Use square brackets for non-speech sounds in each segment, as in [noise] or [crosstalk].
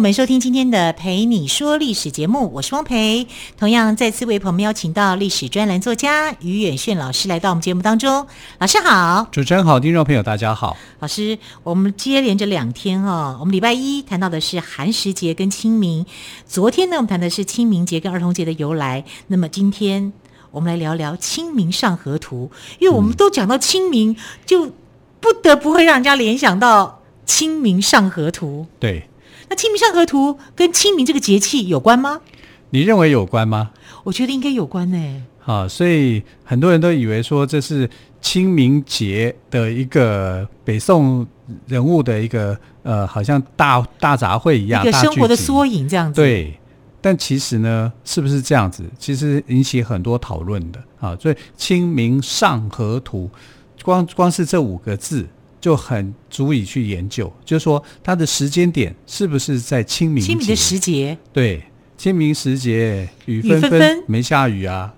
欢迎朋友们收听今天的《陪你说历史》节目，我是汪培。同样再次为朋友们邀请到历史专栏作家于远炫老师来到我们节目当中。老师好，主持人好，听众朋友大家好。老师，我们接连着两天哦，我们礼拜一谈到的是寒食节跟清明，昨天呢我们谈的是清明节跟儿童节的由来。那么今天我们来聊聊《清明上河图》，因为我们都讲到清明，就不得不会让人家联想到《清明上河图》。对。那《清明上河图》跟清明这个节气有关吗？你认为有关吗？我觉得应该有关呢。啊，所以很多人都以为说这是清明节的一个北宋人物的一个呃，好像大大杂烩一样，一个生活的缩影这样子。对，但其实呢，是不是这样子？其实引起很多讨论的啊。所以《清明上河图》光光是这五个字。就很足以去研究，就是说它的时间点是不是在清明节？清明的时节，对，清明时节雨纷纷，没下雨啊？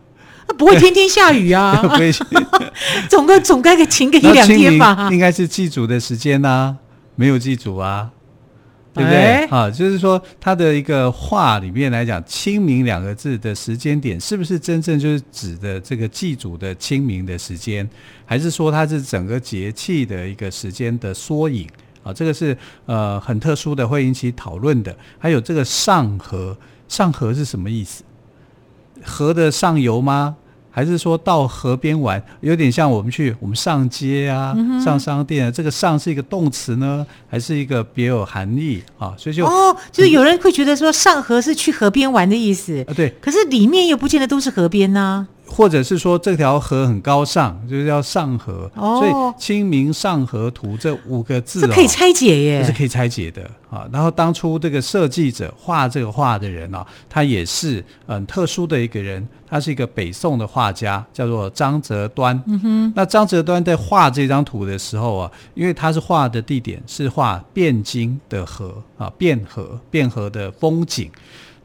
那不会天天下雨啊？[laughs] [laughs] 总该总该给晴个一两天吧？应该是祭祖的时间啊，没有祭祖啊。对不对？欸、啊，就是说，他的一个话里面来讲，“清明”两个字的时间点，是不是真正就是指的这个祭祖的清明的时间，还是说它是整个节气的一个时间的缩影？啊，这个是呃很特殊的，会引起讨论的。还有这个“上河”，“上河”是什么意思？河的上游吗？还是说到河边玩，有点像我们去我们上街啊，嗯、上商店啊。这个“上”是一个动词呢，还是一个别有含义啊？所以就哦，就是有人会觉得说上河是去河边玩的意思啊。对，可是里面又不见得都是河边呢、啊。或者是说这条河很高尚，就是要上河，哦、所以《清明上河图》这五个字、哦，这可以拆解耶，这是可以拆解的啊。然后当初这个设计者画这个画的人啊，他也是很特殊的一个人，他是一个北宋的画家，叫做张择端。嗯哼，那张择端在画这张图的时候啊，因为他是画的地点是画汴京的河啊，汴河，汴河的风景。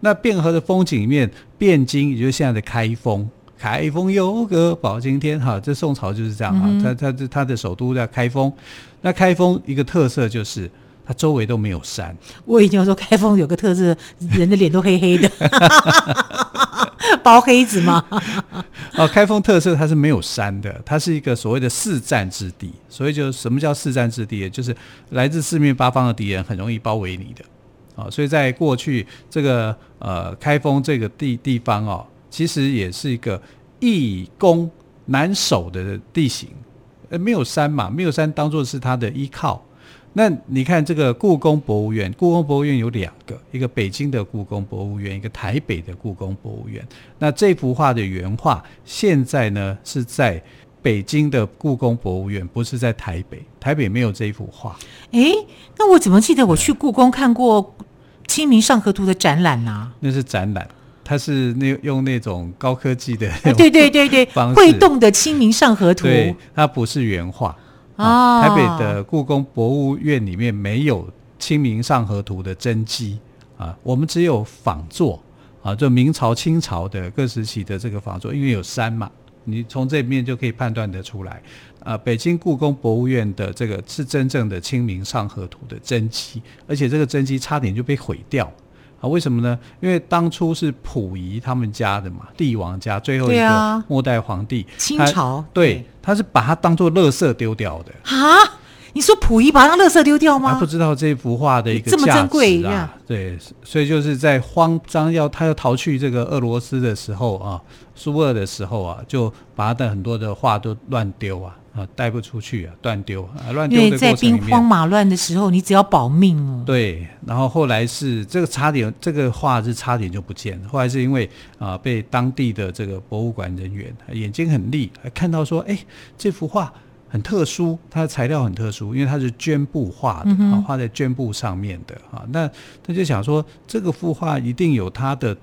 那汴河的风景里面，汴京也就是现在的开封。开封有个包青天，哈，这宋朝就是这样啊。他他他的首都叫开封，那开封一个特色就是它周围都没有山。我已经说开封有个特色，人的脸都黑黑的，[laughs] 包黑子嘛。哦，开封特色它是没有山的，它是一个所谓的四战之地。所以就什么叫四战之地？就是来自四面八方的敌人很容易包围你的啊。所以在过去这个呃开封这个地地方哦。其实也是一个易攻难守的地形，呃，没有山嘛，没有山当做是它的依靠。那你看这个故宫博物院，故宫博物院有两个，一个北京的故宫博物院，一个台北的故宫博物院。那这幅画的原画现在呢是在北京的故宫博物院，不是在台北，台北没有这一幅画。诶，那我怎么记得我去故宫看过《清明上河图》的展览呢？啊？那是展览。它是那用那种高科技的，对对对对，[laughs] 会动的《清明上河图》，对，它不是原画啊。台北的故宫博物院里面没有《清明上河图》的真迹啊，我们只有仿作啊，就明朝、清朝的各时期的这个仿作，因为有山嘛，你从这面就可以判断得出来啊。北京故宫博物院的这个是真正的《清明上河图》的真迹，而且这个真迹差点就被毁掉。啊，为什么呢？因为当初是溥仪他们家的嘛，帝王家最后一个末代皇帝，啊、清朝对，对，他是把它当做垃圾丢掉的啊。你说溥仪把它垃圾丢掉吗？他不知道这幅画的一个价值啊，这么珍贵啊。对，所以就是在慌张要他要逃去这个俄罗斯的时候啊，苏俄的时候啊，就把他的很多的画都乱丢啊。啊，带不出去啊，断丢啊，乱丢。因为在兵荒马乱的时候，你只要保命哦。对，然后后来是这个差点，这个画是差点就不见了。后来是因为啊，被当地的这个博物馆人员眼睛很利，还看到说，哎，这幅画很特殊，它的材料很特殊，因为它是绢布画的，啊，画在绢布上面的啊。那他就想说，这个幅画一定有它的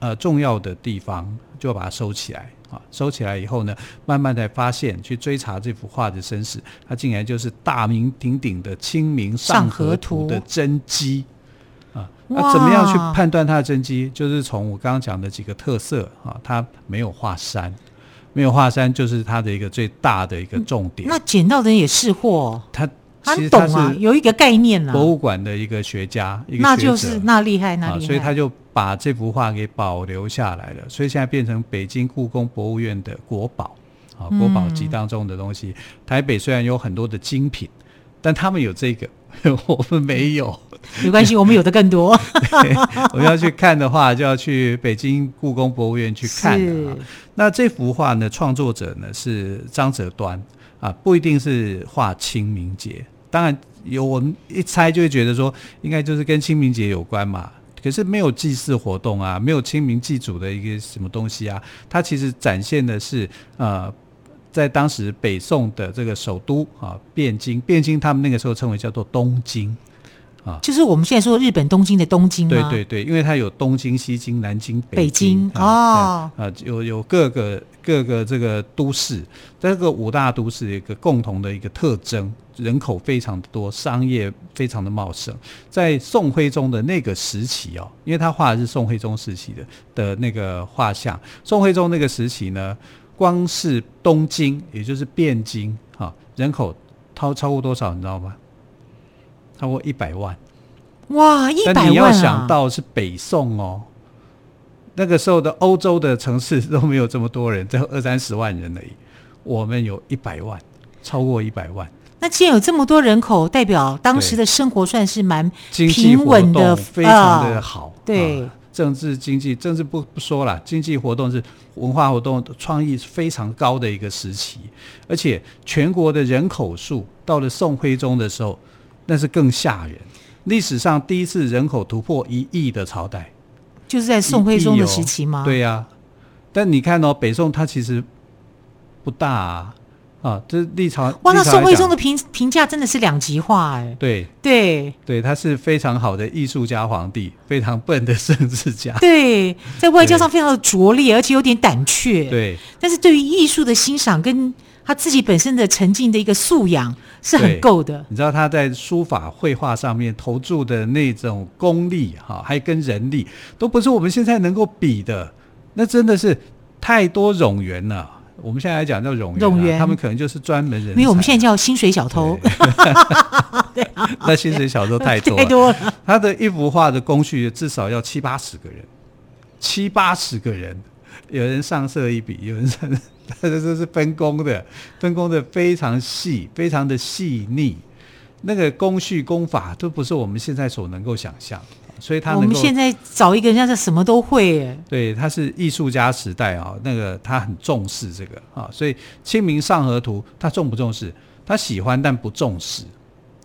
呃重要的地方。就把它收起来啊。收起来以后呢，慢慢才发现去追查这幅画的身世，它竟然就是大名鼎鼎的《清明上河图》的真迹啊。那怎么样去判断它的真迹？就是从我刚刚讲的几个特色啊，它没有画山，没有画山就是它的一个最大的一个重点。那捡到的人也是货，他。他懂啊，有一个概念啊。博物馆的一个学家，一个学者，那就是那厉害，那厉害。所以他就把这幅画给保留下来了，所以现在变成北京故宫博物院的国宝啊，国宝级当中的东西。台北虽然有很多的精品，但他们有这个，[laughs] 我们没有。没关系，我们有的更多。[laughs] 我们要去看的话，就要去北京故宫博物院去看。那这幅画呢，创作者呢是张择端啊，不一定是画清明节。当然有，我们一猜就会觉得说，应该就是跟清明节有关嘛。可是没有祭祀活动啊，没有清明祭祖的一个什么东西啊。它其实展现的是，呃，在当时北宋的这个首都啊，汴京，汴京他们那个时候称为叫做东京。啊，就是我们现在说日本东京的东京吗？对对对，因为它有东京、西京、南京、北京，北京哦，啊，有有各个各个这个都市，这个五大都市有一个共同的一个特征，人口非常的多，商业非常的茂盛。在宋徽宗的那个时期哦，因为他画的是宋徽宗时期的的那个画像，宋徽宗那个时期呢，光是东京，也就是汴京，啊，人口超超过多少，你知道吗？超过一百万，哇！一百万啊！但你要想到是北宋哦，那个时候的欧洲的城市都没有这么多人，只有二三十万人而已。我们有一百万，超过一百万。那既然有这么多人口，代表当时的生活算是蛮平稳的，非常的好。呃、对，政治经济，政治不不说了，经济活动是文化活动，创意非常高的一个时期。而且全国的人口数到了宋徽宗的时候。那是更吓人，历史上第一次人口突破一亿的朝代，就是在宋徽宗的时期吗？哦、对呀、啊，但你看哦，北宋它其实不大啊，啊，这历朝哇，那宋徽宗的评评价真的是两极化哎，对。对。对，他是非常好的艺术家皇帝，非常笨的政治家，对，在外交上非常的拙劣，而且有点胆怯，对，但是对于艺术的欣赏跟他自己本身的沉浸的一个素养。是很够的，你知道他在书法绘画上面投注的那种功力哈，还跟人力都不是我们现在能够比的，那真的是太多冗员了。我们现在来讲叫冗员，冗员他们可能就是专门人，因为我们现在叫薪水小偷。对，[laughs] 那薪水小偷太多太多了。他的一幅画的工序至少要七八十个人，七八十个人，有人上色一笔，有人上。这这是分工的，分工的非常细，非常的细腻，那个工序工法都不是我们现在所能够想象，所以他能够，我们现在找一个人家，是什么都会耶。对，他是艺术家时代啊，那个他很重视这个啊，所以《清明上河图》他重不重视？他喜欢但不重视，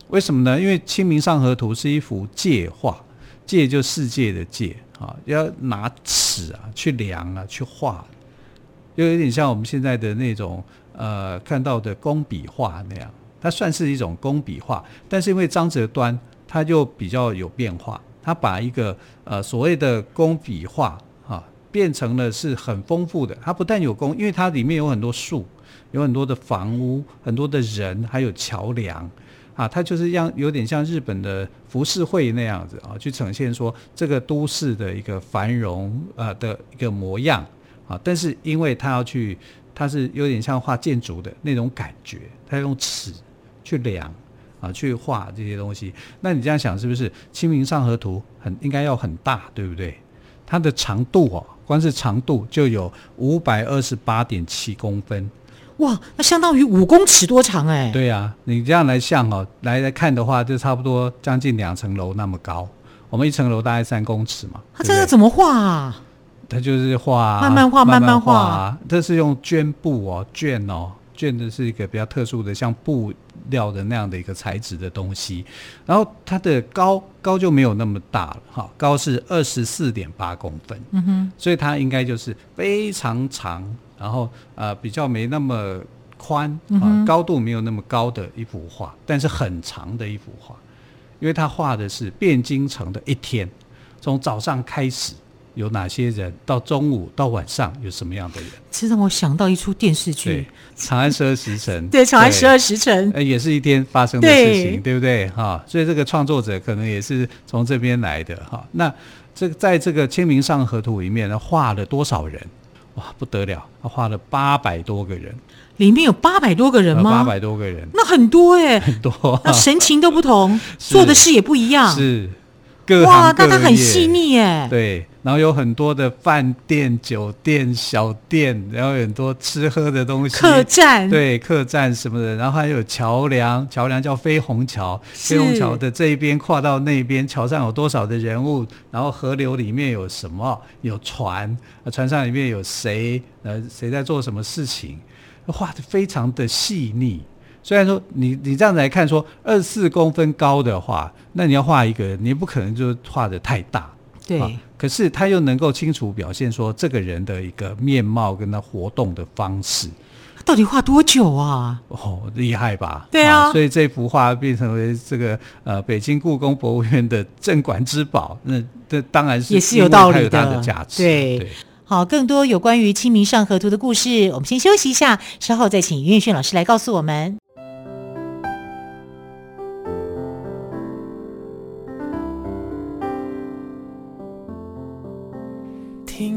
为什么呢？因为《清明上河图》是一幅界画，界就世界的界啊，要拿尺啊去量啊去画。就有点像我们现在的那种呃看到的工笔画那样，它算是一种工笔画，但是因为张择端他就比较有变化，他把一个呃所谓的工笔画啊变成了是很丰富的。它不但有工，因为它里面有很多树，有很多的房屋，很多的人，还有桥梁啊，它就是让有点像日本的浮世绘那样子啊，去呈现说这个都市的一个繁荣呃的一个模样。啊，但是因为他要去，他是有点像画建筑的那种感觉，他用尺去量啊，去画这些东西。那你这样想，是不是《清明上河图》很应该要很大，对不对？它的长度哦，光是长度就有五百二十八点七公分，哇，那相当于五公尺多长哎。对啊，你这样来像哦，来来看的话，就差不多将近两层楼那么高。我们一层楼大概三公尺嘛，他这个怎么画啊？他就是画，慢慢画，慢慢画。这是用绢布哦，绢哦，绢的是一个比较特殊的，像布料的那样的一个材质的东西。然后它的高高就没有那么大了，哈，高是二十四点八公分。嗯哼，所以它应该就是非常长，然后呃比较没那么宽啊，高度没有那么高的一幅画，但是很长的一幅画，因为他画的是汴京城的一天，从早上开始。有哪些人，到中午到晚上有什么样的人。这让我想到一出电视剧对，《长安十二时辰》。对，《长安十二时辰》呃，也是一天发生的事情，对，对不对？哈，所以这个创作者可能也是从这边来的哈。那这个在这个《清明上河图》里面呢，画了多少人？哇，不得了，他画了八百多个人。里面有八百多个人吗？八百多个人，那很多哎，[laughs] 很多，那神情都不同，[laughs] 做的事也不一样，是，各各，哇，那他很细腻哎，对，然后有很多的饭店、酒店、小店，然后有很多吃喝的东西，客栈，对，客栈什么的，然后还有桥梁，桥梁叫飞虹桥，飞虹桥的这一边跨到那边，桥上有多少的人物，然后河流里面有什么，有船，船上里面有谁，呃，谁在做什么事情。画的非常的细腻，虽然说你你这样子来看说二十四公分高的话，那你要画一个人，你不可能就画的太大，对、啊。可是他又能够清楚表现说这个人的一个面貌跟他活动的方式，到底画多久啊？哦，厉害吧？对啊，啊所以这幅画变成为这个呃北京故宫博物院的镇馆之宝，那这当然是也是有道理的，有它的价值，对。对好，更多有关于《清明上河图》的故事，我们先休息一下，稍后再请云远老师来告诉我们。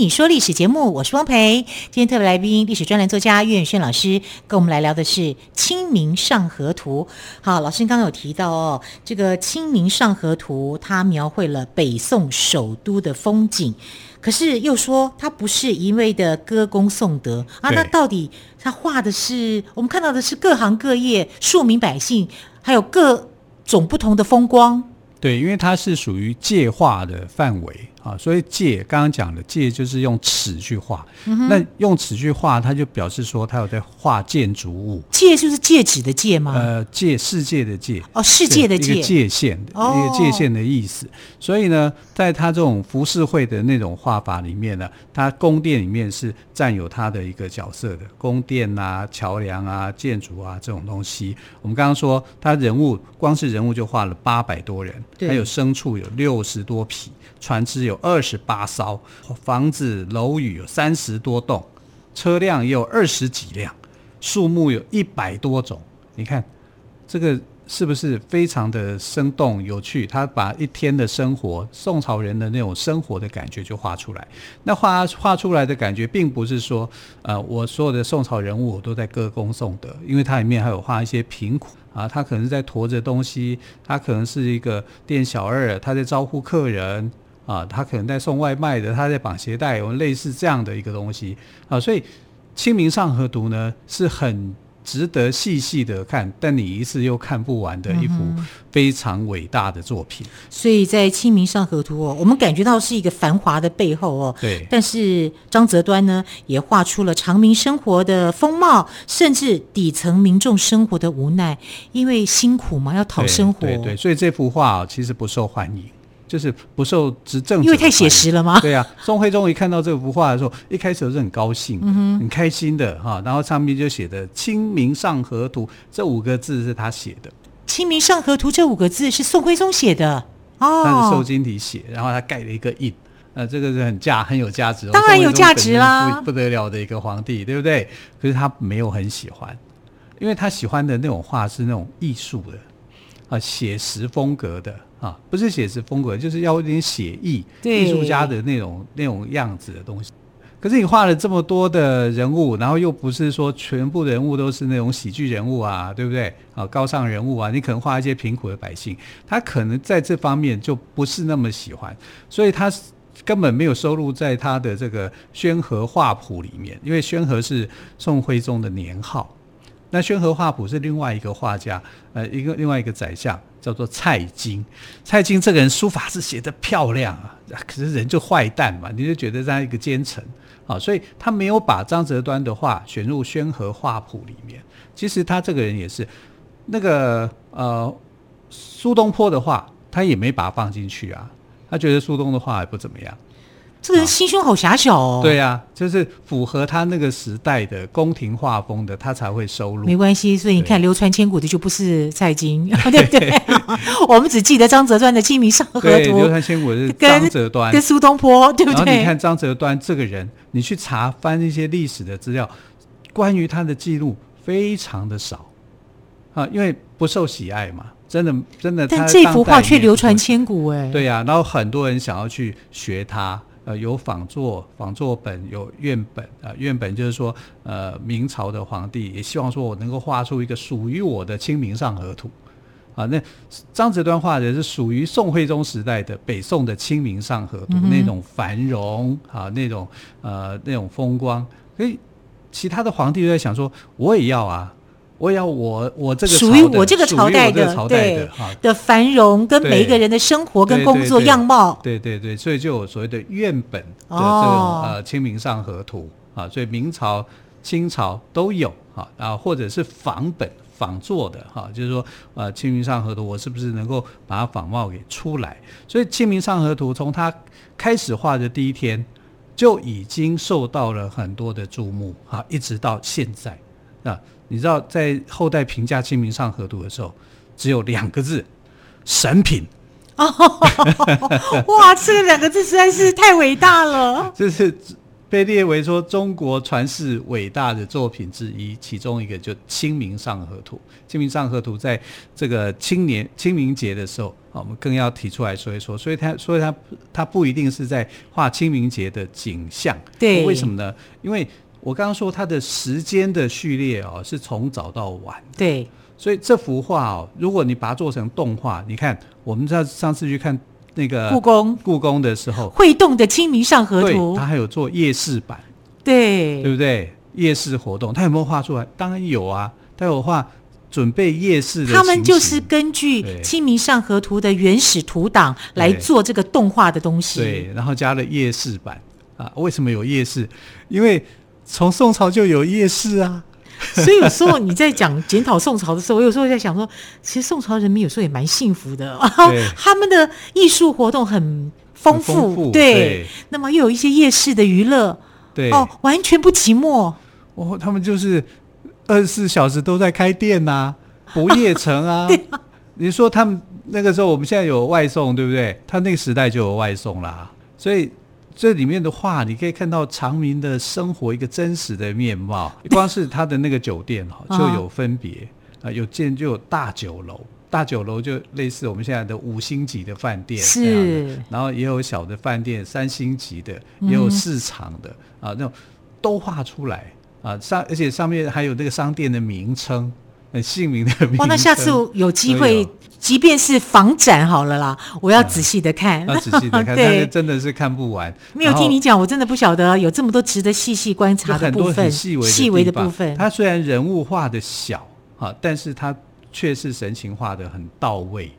你说历史节目，我是汪培。今天特别来宾，历史专栏作家岳远轩老师，跟我们来聊的是《清明上河图》。好，老师刚刚有提到哦，这个《清明上河图》它描绘了北宋首都的风景，可是又说它不是一味的歌功颂德啊。那到底它画的是我们看到的是各行各业、庶民百姓，还有各种不同的风光。对，因为它是属于界画的范围。啊，所以界刚刚讲的界就是用尺去画，嗯，那用尺去画，它就表示说它有在画建筑物。界就是戒指的界吗？呃，界世界的界哦，世界的界，一个界限一个界限的意思。所以呢，在它这种浮世绘的那种画法里面呢，它宫殿里面是占有它的一个角色的，宫殿啊、桥梁啊、建筑啊这种东西。我们刚刚说，它人物光是人物就画了八百多人，还有牲畜有六十多匹。船只有二十八艘，房子楼宇有三十多栋，车辆也有二十几辆，树木有一百多种。你看，这个是不是非常的生动有趣？他把一天的生活，宋朝人的那种生活的感觉就画出来。那画画出来的感觉，并不是说，呃，我所有的宋朝人物我都在歌功颂德，因为它里面还有画一些贫苦。啊，他可能是在驮着东西，他可能是一个店小二，他在招呼客人。啊，他可能在送外卖的，他在绑鞋带，有类似这样的一个东西啊，所以《清明上河图》呢是很值得细细的看，但你一次又看不完的一幅非常伟大的作品。嗯、所以在《清明上河图》哦，我们感觉到是一个繁华的背后哦，对。但是张择端呢，也画出了长民生活的风貌，甚至底层民众生活的无奈，因为辛苦嘛，要讨生活。对对，对，所以这幅画其实不受欢迎。就是不受执政，因为太写实了吗？对呀、啊，宋徽宗一看到这幅画的时候，一开始是很高兴、嗯，很开心的哈。然后上面就写的“清明上河图”这五个字是他写的，“清明上河图”这五个字是宋徽宗写的哦，他是瘦金体写，然后他盖了一个印，呃，这个是很价很有价值，当然有价值啦，不不得了的一个皇帝，对不对？可是他没有很喜欢，因为他喜欢的那种画是那种艺术的啊，写实风格的。啊，不是写实风格，就是要有点写意，艺术家的那种那种样子的东西。可是你画了这么多的人物，然后又不是说全部人物都是那种喜剧人物啊，对不对？啊，高尚人物啊，你可能画一些贫苦的百姓，他可能在这方面就不是那么喜欢，所以他根本没有收录在他的这个《宣和画谱》里面，因为宣和是宋徽宗的年号。那《宣和画谱》是另外一个画家，呃，一个另外一个宰相叫做蔡京。蔡京这个人书法是写得漂亮啊，[laughs] 可是人就坏蛋嘛，你就觉得他一个奸臣啊，所以他没有把张择端的画选入《宣和画谱》里面。其实他这个人也是那个呃苏东坡的画，他也没把它放进去啊。他觉得苏东的画还不怎么样，这个人心胸好狭小哦。对呀、啊，就是符合他那个时代的宫廷画风的，他才会收录。没关系，所以你看流传千古的就不是蔡京，对不 [laughs] 对？[laughs] 我们只记得张择端的《清明上河图》，流传千古的是张择端跟苏东坡，对不对？然后你看张择端这个人，你去查翻一些历史的资料，关于他的记录非常的少啊，因为不受喜爱嘛。真的，真的，但这幅画却流传千古哎。对呀、啊，然后很多人想要去学他，呃，有仿作、仿作本，有院本啊、呃。院本就是说，呃，明朝的皇帝也希望说我能够画出一个属于我的《清明上河图》啊。那张择端画的是属于宋徽宗时代的北宋的《清明上河图》嗯，那种繁荣啊，那种呃那种风光。所以其他的皇帝都在想说，我也要啊。我要我我这个属于我这个朝代的对的繁荣，跟每一个人的生活跟工作样貌，对对对，所以就有所谓的院本的这种呃《清明上河图》啊，所以明朝、清朝都有啊，啊或者是仿本仿做的哈，就是说呃《清明上河图》，我是不是能够把它仿冒给出来？所以《清明上河图》从它开始画的第一天就已经受到了很多的注目啊，一直到现在啊。你知道，在后代评价《清明上河图》的时候，只有两个字：神品。哦，[laughs] 哇，这两个字实在是太伟大了。这是被列为说中国传世伟大的作品之一，其中一个就《清明上河图》。《清明上河图》在这个青年清明节的时候，我们更要提出来说一说。所以它，所以它，它不一定是在画清明节的景象。对，为什么呢？因为我刚刚说它的时间的序列哦，是从早到晚。对，所以这幅画哦，如果你把它做成动画，你看，我们在上次去看那个故宫故宫的时候，会动的《清明上河图》，它还有做夜市版，对，对不对？夜市活动，它有没有画出来？当然有啊，它有画准备夜市的。他们就是根据《清明上河图》的原始图档来做这个动画的东西。对，然后加了夜市版啊？为什么有夜市？因为从宋朝就有夜市啊，所以有时候你在讲检讨宋朝的时候，我有时候在想说，其实宋朝人民有时候也蛮幸福的，[laughs] 他们的艺术活动很丰富，丰富对，对，那么又有一些夜市的娱乐，对，哦，完全不寂寞。哦，他们就是二十四小时都在开店呐、啊，[laughs] 不夜城啊。对啊，你说他们那个时候，我们现在有外送，对不对？他那个时代就有外送啦，所以。这里面的画，你可以看到长明的生活一个真实的面貌。[laughs] 光是他的那个酒店哈，[laughs] 就有分别啊，有建就有大酒楼，大酒楼就类似我们现在的五星级的饭店是，然后也有小的饭店，三星级的，也有市场的啊，那种都画出来啊，上而且上面还有那个商店的名称。很姓名的。哇，那下次有机会，即便是房展好了啦，我要仔细的看。要仔细的看，[laughs] 但是真的是看不完。没有听你讲，我真的不晓得有这么多值得细细观察的部分，很细微细微的部分。它虽然人物画的小啊，但是它却是神情画的很到位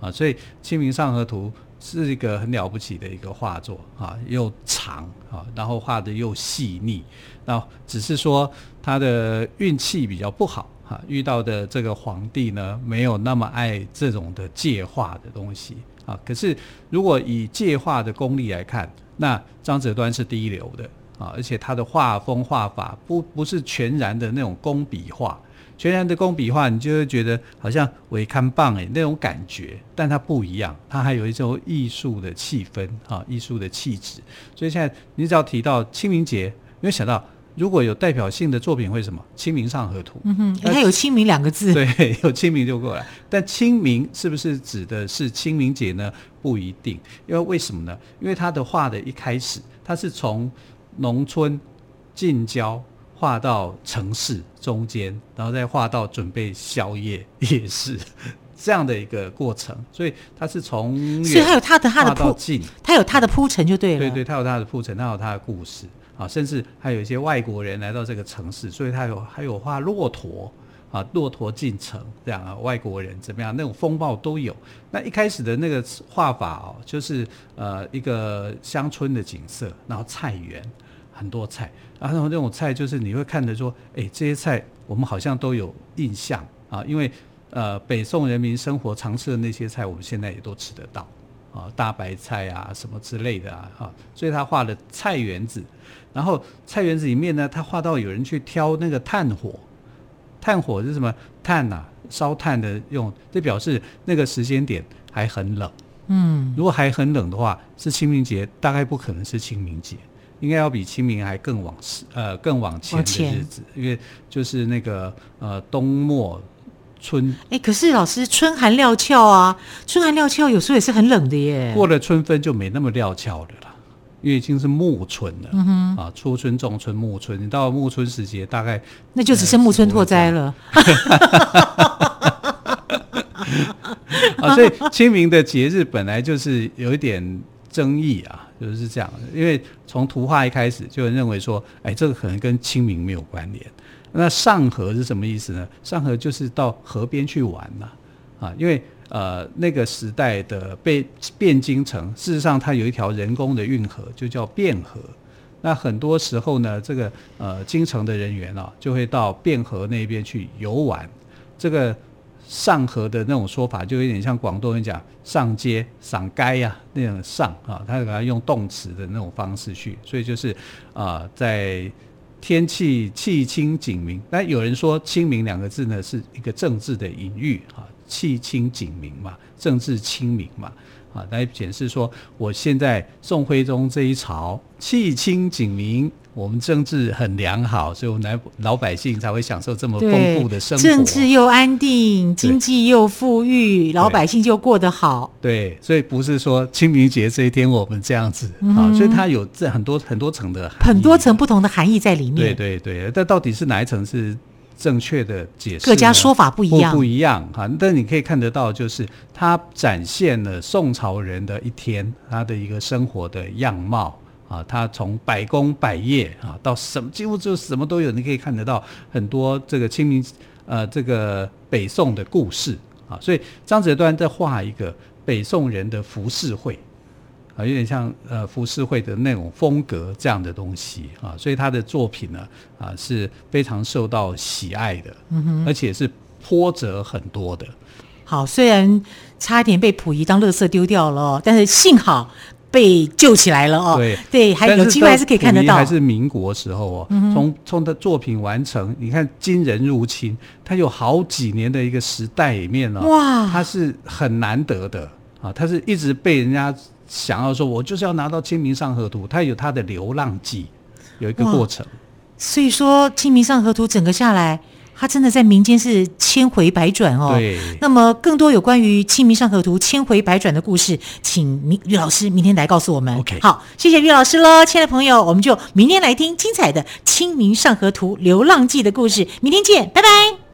啊，所以《清明上河图》是一个很了不起的一个画作啊，又长啊，然后画的又细腻。那只是说他的运气比较不好。啊，遇到的这个皇帝呢，没有那么爱这种的借画的东西啊。可是，如果以借画的功力来看，那张择端是第一流的啊，而且他的画风画法不不是全然的那种工笔画，全然的工笔画，你就会觉得好像微看棒诶那种感觉，但它不一样，它还有一种艺术的气氛啊，艺术的气质。所以现在你只要提到清明节，你会想到。如果有代表性的作品会什么？《清明上河图》。嗯哼，它有“清明”两个字。对，[laughs] 有“清明”就过来。但清明是不是指的是清明节呢？不一定，因为为什么呢？因为他的画的一开始，他是从农村近郊画到城市中间，然后再画到准备宵夜夜市。[laughs] 这样的一个过程，所以它是从所以它有它的它的铺进，它有它的铺陈就对了。对对，它有它的铺陈，它有它的故事啊，甚至还有一些外国人来到这个城市，所以他有还有画骆驼啊，骆驼进城这样啊，外国人怎么样那种风貌都有。那一开始的那个画法哦，就是呃一个乡村的景色，然后菜园很多菜，然后那种菜就是你会看着说，哎，这些菜我们好像都有印象啊，因为。呃，北宋人民生活常吃的那些菜，我们现在也都吃得到，啊，大白菜啊，什么之类的啊，哈，所以他画了菜园子，然后菜园子里面呢，他画到有人去挑那个炭火，炭火是什么？炭啊，烧炭的用，这表示那个时间点还很冷，嗯，如果还很冷的话，是清明节，大概不可能是清明节，应该要比清明还更往呃更往前的日子，因为就是那个呃冬末。春哎、欸，可是老师，春寒料峭啊，春寒料峭有时候也是很冷的耶。过了春分就没那么料峭的了，因为已经是暮春了。嗯哼，啊，初春、仲春、暮春，你到了暮春时节，大概那就只剩暮春拓哉了。[laughs] 啊，所以清明的节日本来就是有一点争议啊，就是这样，因为从图画一开始就认为说，哎，这个可能跟清明没有关联。那上河是什么意思呢？上河就是到河边去玩嘛，啊，因为呃那个时代的汴汴京城，事实上它有一条人工的运河，就叫汴河。那很多时候呢，这个呃京城的人员啊，就会到汴河那边去游玩。这个上河的那种说法，就有点像广东人讲上街赏街呀那种上啊，他给他用动词的那种方式去，所以就是啊、在。天气气清景明，那有人说“清明”两个字呢，是一个政治的隐喻啊，气清景明嘛，政治清明嘛。啊，来显示说，我现在宋徽宗这一朝气清景明，我们政治很良好，所以我们来老百姓才会享受这么丰富的生活，政治又安定，经济又富裕，老百姓就过得好。对，所以不是说清明节这一天我们这样子啊、嗯，所以它有这很多很多层的很多层不同的含义在里面。对对对，但到底是哪一层是？正确的解释，各家说法不一样，不，一样哈。但你可以看得到，就是它展现了宋朝人的一天，他的一个生活的样貌啊。他从百工百业啊，到什么几乎就什么都有。你可以看得到很多这个清明呃这个北宋的故事啊。所以张择端在画一个北宋人的浮世绘。啊，有点像呃浮世绘的那种风格这样的东西啊，所以他的作品呢啊是非常受到喜爱的，嗯哼，而且是波折很多的。好，虽然差点被溥仪当垃圾丢掉了，但是幸好被救起来了哦。对对，还有机会还是可以看得到。还是民国时候哦，从从他作品完成，你看金人入侵，他有好几年的一个时代里面呢，哇，他是很难得的啊，他是一直被人家。想要说，我就是要拿到《清明上河图》，它有它的流浪记，有一个过程。所以说，《清明上河图》整个下来，它真的在民间是千回百转哦。对。那么，更多有关于《清明上河图》千回百转的故事，请于老师明天来告诉我们。OK。好，谢谢于老师喽，亲爱的朋友，我们就明天来听精彩的《清明上河图》流浪记的故事。明天见，拜拜。